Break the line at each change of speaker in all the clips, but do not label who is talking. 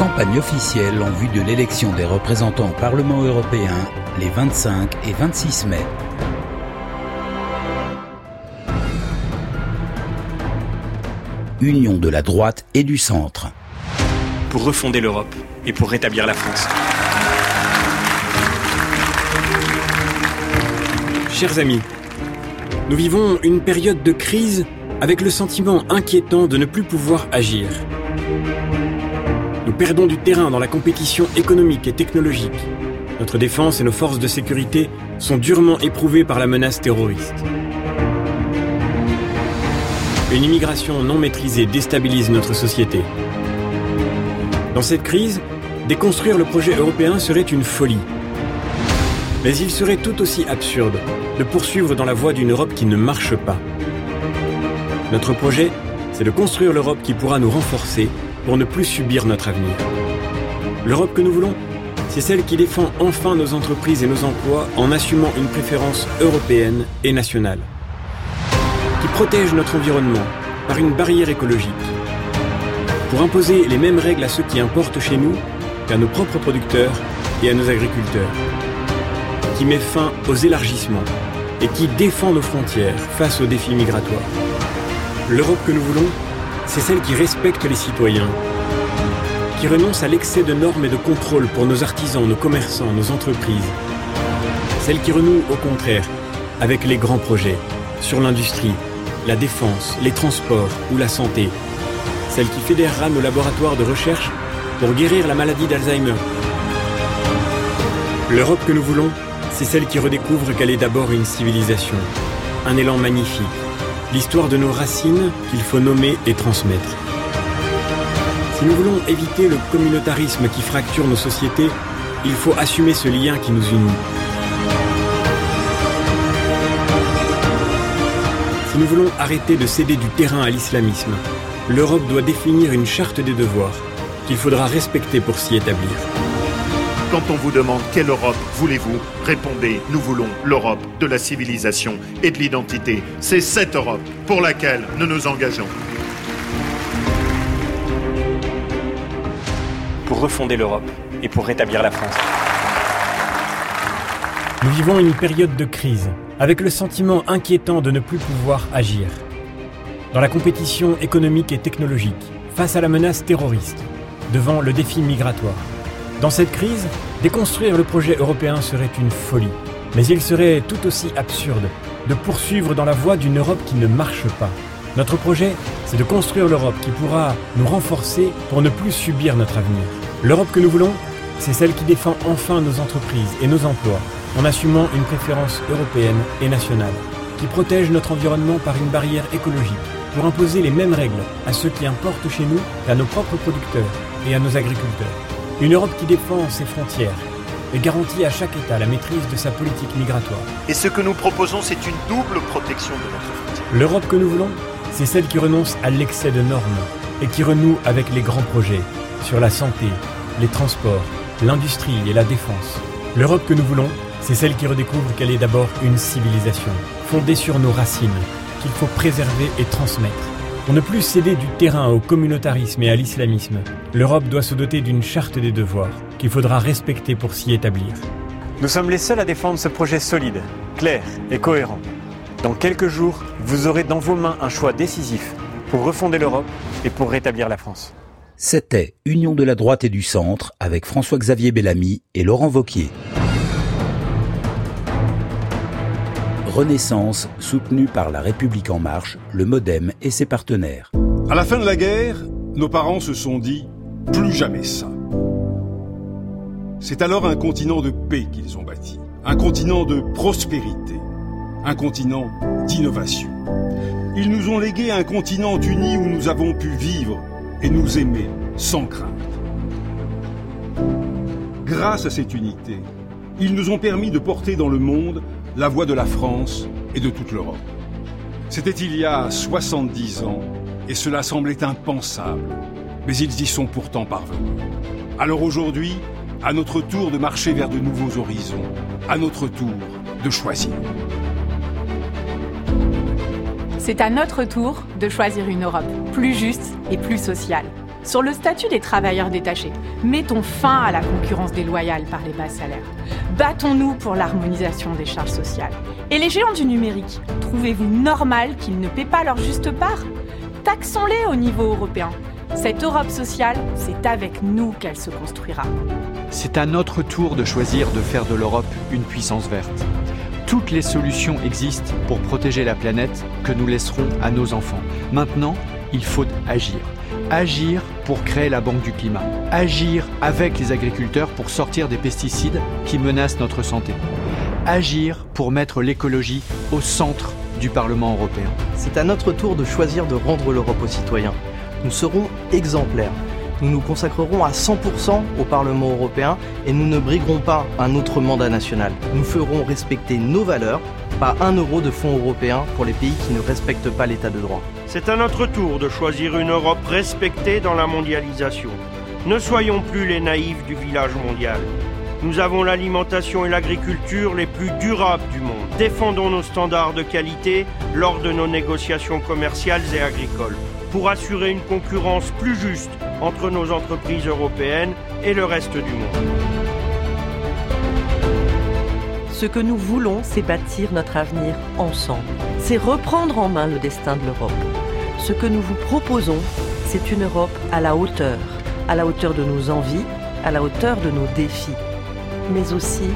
Campagne officielle en vue de l'élection des représentants au Parlement européen les 25 et 26 mai. Union de la droite et du centre.
Pour refonder l'Europe et pour rétablir la France. Chers amis, nous vivons une période de crise avec le sentiment inquiétant de ne plus pouvoir agir. Perdons du terrain dans la compétition économique et technologique. Notre défense et nos forces de sécurité sont durement éprouvées par la menace terroriste. Une immigration non maîtrisée déstabilise notre société. Dans cette crise, déconstruire le projet européen serait une folie. Mais il serait tout aussi absurde de poursuivre dans la voie d'une Europe qui ne marche pas. Notre projet, c'est de construire l'Europe qui pourra nous renforcer pour ne plus subir notre avenir. L'Europe que nous voulons, c'est celle qui défend enfin nos entreprises et nos emplois en assumant une préférence européenne et nationale. Qui protège notre environnement par une barrière écologique. Pour imposer les mêmes règles à ceux qui importent chez nous qu'à nos propres producteurs et à nos agriculteurs. Qui met fin aux élargissements et qui défend nos frontières face aux défis migratoires. L'Europe que nous voulons, c'est celle qui respecte les citoyens, qui renonce à l'excès de normes et de contrôles pour nos artisans, nos commerçants, nos entreprises. Celle qui renoue, au contraire, avec les grands projets sur l'industrie, la défense, les transports ou la santé. Celle qui fédérera nos laboratoires de recherche pour guérir la maladie d'Alzheimer. L'Europe que nous voulons, c'est celle qui redécouvre qu'elle est d'abord une civilisation, un élan magnifique, l'histoire de nos racines qu'il faut nommer et transmettre. Si nous voulons éviter le communautarisme qui fracture nos sociétés, il faut assumer ce lien qui nous unit. Si nous voulons arrêter de céder du terrain à l'islamisme, l'Europe doit définir une charte des devoirs qu'il faudra respecter pour s'y établir.
Quand on vous demande quelle Europe voulez-vous, répondez nous voulons l'Europe de la civilisation et de l'identité. C'est cette Europe pour laquelle nous nous engageons.
Pour refonder l'Europe et pour rétablir la France.
Nous vivons une période de crise, avec le sentiment inquiétant de ne plus pouvoir agir. Dans la compétition économique et technologique, face à la menace terroriste, devant le défi migratoire. Dans cette crise, déconstruire le projet européen serait une folie. Mais il serait tout aussi absurde de poursuivre dans la voie d'une Europe qui ne marche pas. Notre projet, c'est de construire l'Europe qui pourra nous renforcer pour ne plus subir notre avenir. L'Europe que nous voulons, c'est celle qui défend enfin nos entreprises et nos emplois en assumant une préférence européenne et nationale, qui protège notre environnement par une barrière écologique pour imposer les mêmes règles à ceux qui importent chez nous qu'à nos propres producteurs et à nos agriculteurs. Une Europe qui défend ses frontières et garantit à chaque État la maîtrise de sa politique migratoire.
Et ce que nous proposons, c'est une double protection de notre frontière.
L'Europe que nous voulons, c'est celle qui renonce à l'excès de normes et qui renoue avec les grands projets sur la santé, les transports, l'industrie et la défense. L'Europe que nous voulons, c'est celle qui redécouvre qu'elle est d'abord une civilisation, fondée sur nos racines, qu'il faut préserver et transmettre. Pour ne plus céder du terrain au communautarisme et à l'islamisme, l'Europe doit se doter d'une charte des devoirs qu'il faudra respecter pour s'y établir.
Nous sommes les seuls à défendre ce projet solide, clair et cohérent. Dans quelques jours, vous aurez dans vos mains un choix décisif pour refonder l'Europe et pour rétablir la France.
C'était Union de la droite et du centre avec François-Xavier Bellamy et Laurent Vauquier. Renaissance, soutenue par La République En Marche, le Modem et ses partenaires.
À la fin de la guerre, nos parents se sont dit plus jamais ça. C'est alors un continent de paix qu'ils ont bâti, un continent de prospérité, un continent d'innovation. Ils nous ont légué un continent uni où nous avons pu vivre et nous aimer sans crainte. Grâce à cette unité, ils nous ont permis de porter dans le monde la voix de la France et de toute l'Europe. C'était il y a 70 ans et cela semblait impensable, mais ils y sont pourtant parvenus. Alors aujourd'hui, à notre tour de marcher vers de nouveaux horizons, à notre tour de choisir.
C'est à notre tour de choisir une Europe plus juste et plus sociale. Sur le statut des travailleurs détachés. Mettons fin à la concurrence déloyale par les bas salaires. Battons-nous pour l'harmonisation des charges sociales. Et les géants du numérique, trouvez-vous normal qu'ils ne paient pas leur juste part? Taxons-les au niveau européen. Cette Europe sociale, c'est avec nous qu'elle se construira.
C'est à notre tour de choisir de faire de l'Europe une puissance verte. Toutes les solutions existent pour protéger la planète que nous laisserons à nos enfants. Maintenant, il faut agir. Agir pour créer la Banque du climat. Agir avec les agriculteurs pour sortir des pesticides qui menacent notre santé. Agir pour mettre l'écologie au centre du Parlement européen.
C'est à notre tour de choisir de rendre l'Europe aux citoyens. Nous serons exemplaires. Nous nous consacrerons à 100% au Parlement européen et nous ne briguerons pas un autre mandat national. Nous ferons respecter nos valeurs, pas un euro de fonds européens pour les pays qui ne respectent pas l'état de droit.
C'est à notre tour de choisir une Europe respectée dans la mondialisation. Ne soyons plus les naïfs du village mondial. Nous avons l'alimentation et l'agriculture les plus durables du monde. Défendons nos standards de qualité lors de nos négociations commerciales et agricoles pour assurer une concurrence plus juste entre nos entreprises européennes et le reste du monde.
Ce que nous voulons, c'est bâtir notre avenir ensemble. C'est reprendre en main le destin de l'Europe. Ce que nous vous proposons, c'est une Europe à la hauteur, à la hauteur de nos envies, à la hauteur de nos défis, mais aussi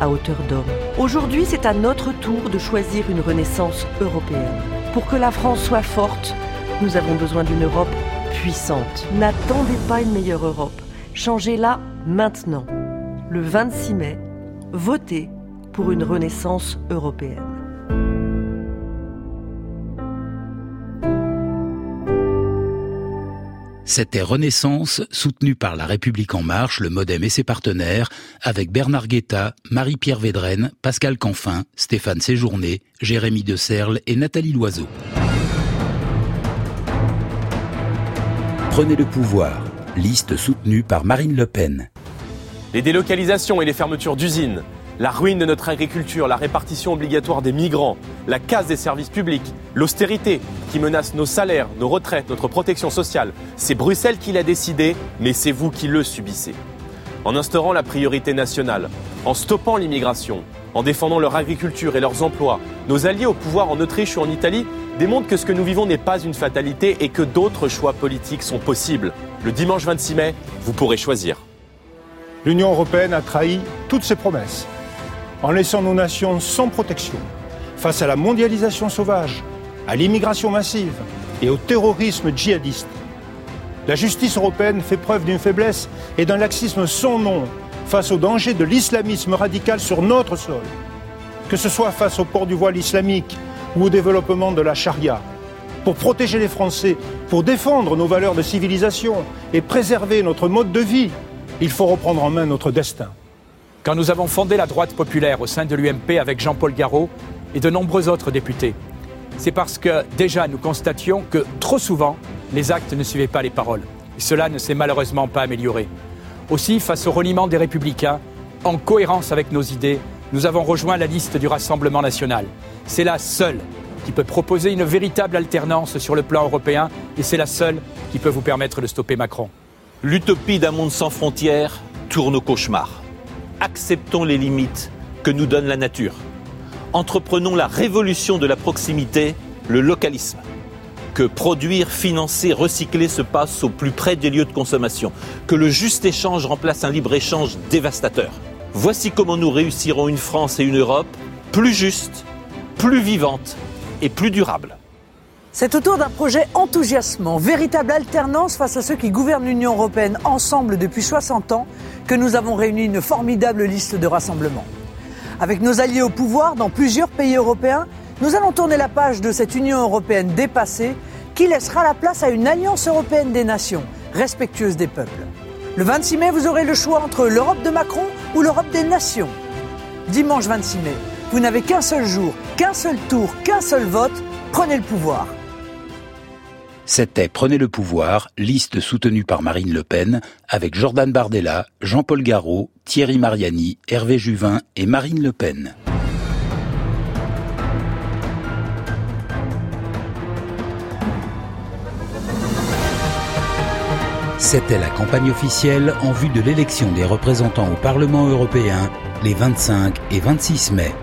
à hauteur d'homme. Aujourd'hui, c'est à notre tour de choisir une renaissance européenne. Pour que la France soit forte, nous avons besoin d'une Europe puissante. N'attendez pas une meilleure Europe. Changez-la maintenant. Le 26 mai, votez pour une renaissance européenne.
C'était Renaissance, soutenue par La République En Marche, le Modem et ses partenaires, avec Bernard Guetta, Marie-Pierre Védrenne, Pascal Canfin, Stéphane Séjourné, Jérémy De Serle et Nathalie Loiseau. Prenez le pouvoir, liste soutenue par Marine Le Pen.
Les délocalisations et les fermetures d'usines, la ruine de notre agriculture, la répartition obligatoire des migrants, la casse des services publics, l'austérité qui menace nos salaires, nos retraites, notre protection sociale. C'est Bruxelles qui l'a décidé, mais c'est vous qui le subissez. En instaurant la priorité nationale, en stoppant l'immigration, en défendant leur agriculture et leurs emplois, nos alliés au pouvoir en Autriche ou en Italie démontrent que ce que nous vivons n'est pas une fatalité et que d'autres choix politiques sont possibles. Le dimanche 26 mai, vous pourrez choisir.
L'Union européenne a trahi toutes ses promesses en laissant nos nations sans protection face à la mondialisation sauvage, à l'immigration massive et au terrorisme djihadiste. La justice européenne fait preuve d'une faiblesse et d'un laxisme sans nom face au danger de l'islamisme radical sur notre sol, que ce soit face au port du voile islamique ou au développement de la charia. Pour protéger les Français, pour défendre nos valeurs de civilisation et préserver notre mode de vie, il faut reprendre en main notre destin.
Quand nous avons fondé la droite populaire au sein de l'UMP avec Jean-Paul Garot et de nombreux autres députés, c'est parce que déjà nous constations que trop souvent, les actes ne suivaient pas les paroles. Cela ne s'est malheureusement pas amélioré. Aussi, face au reniement des républicains, en cohérence avec nos idées, nous avons rejoint la liste du Rassemblement national. C'est la seule qui peut proposer une véritable alternance sur le plan européen et c'est la seule qui peut vous permettre de stopper Macron.
L'utopie d'un monde sans frontières tourne au cauchemar. Acceptons les limites que nous donne la nature. Entreprenons la révolution de la proximité, le localisme. Que produire, financer, recycler se passe au plus près des lieux de consommation. Que le juste échange remplace un libre-échange dévastateur. Voici comment nous réussirons une France et une Europe plus justes, plus vivantes et plus durables.
C'est autour d'un projet enthousiasmant, véritable alternance face à ceux qui gouvernent l'Union européenne ensemble depuis 60 ans, que nous avons réuni une formidable liste de rassemblements. Avec nos alliés au pouvoir dans plusieurs pays européens, nous allons tourner la page de cette Union européenne dépassée qui laissera la place à une alliance européenne des nations, respectueuse des peuples. Le 26 mai, vous aurez le choix entre l'Europe de Macron ou l'Europe des nations. Dimanche 26 mai, vous n'avez qu'un seul jour, qu'un seul tour, qu'un seul vote. Prenez le pouvoir.
C'était Prenez le pouvoir, liste soutenue par Marine Le Pen, avec Jordan Bardella, Jean-Paul Garot, Thierry Mariani, Hervé Juvin et Marine Le Pen. C'était la campagne officielle en vue de l'élection des représentants au Parlement européen les 25 et 26 mai.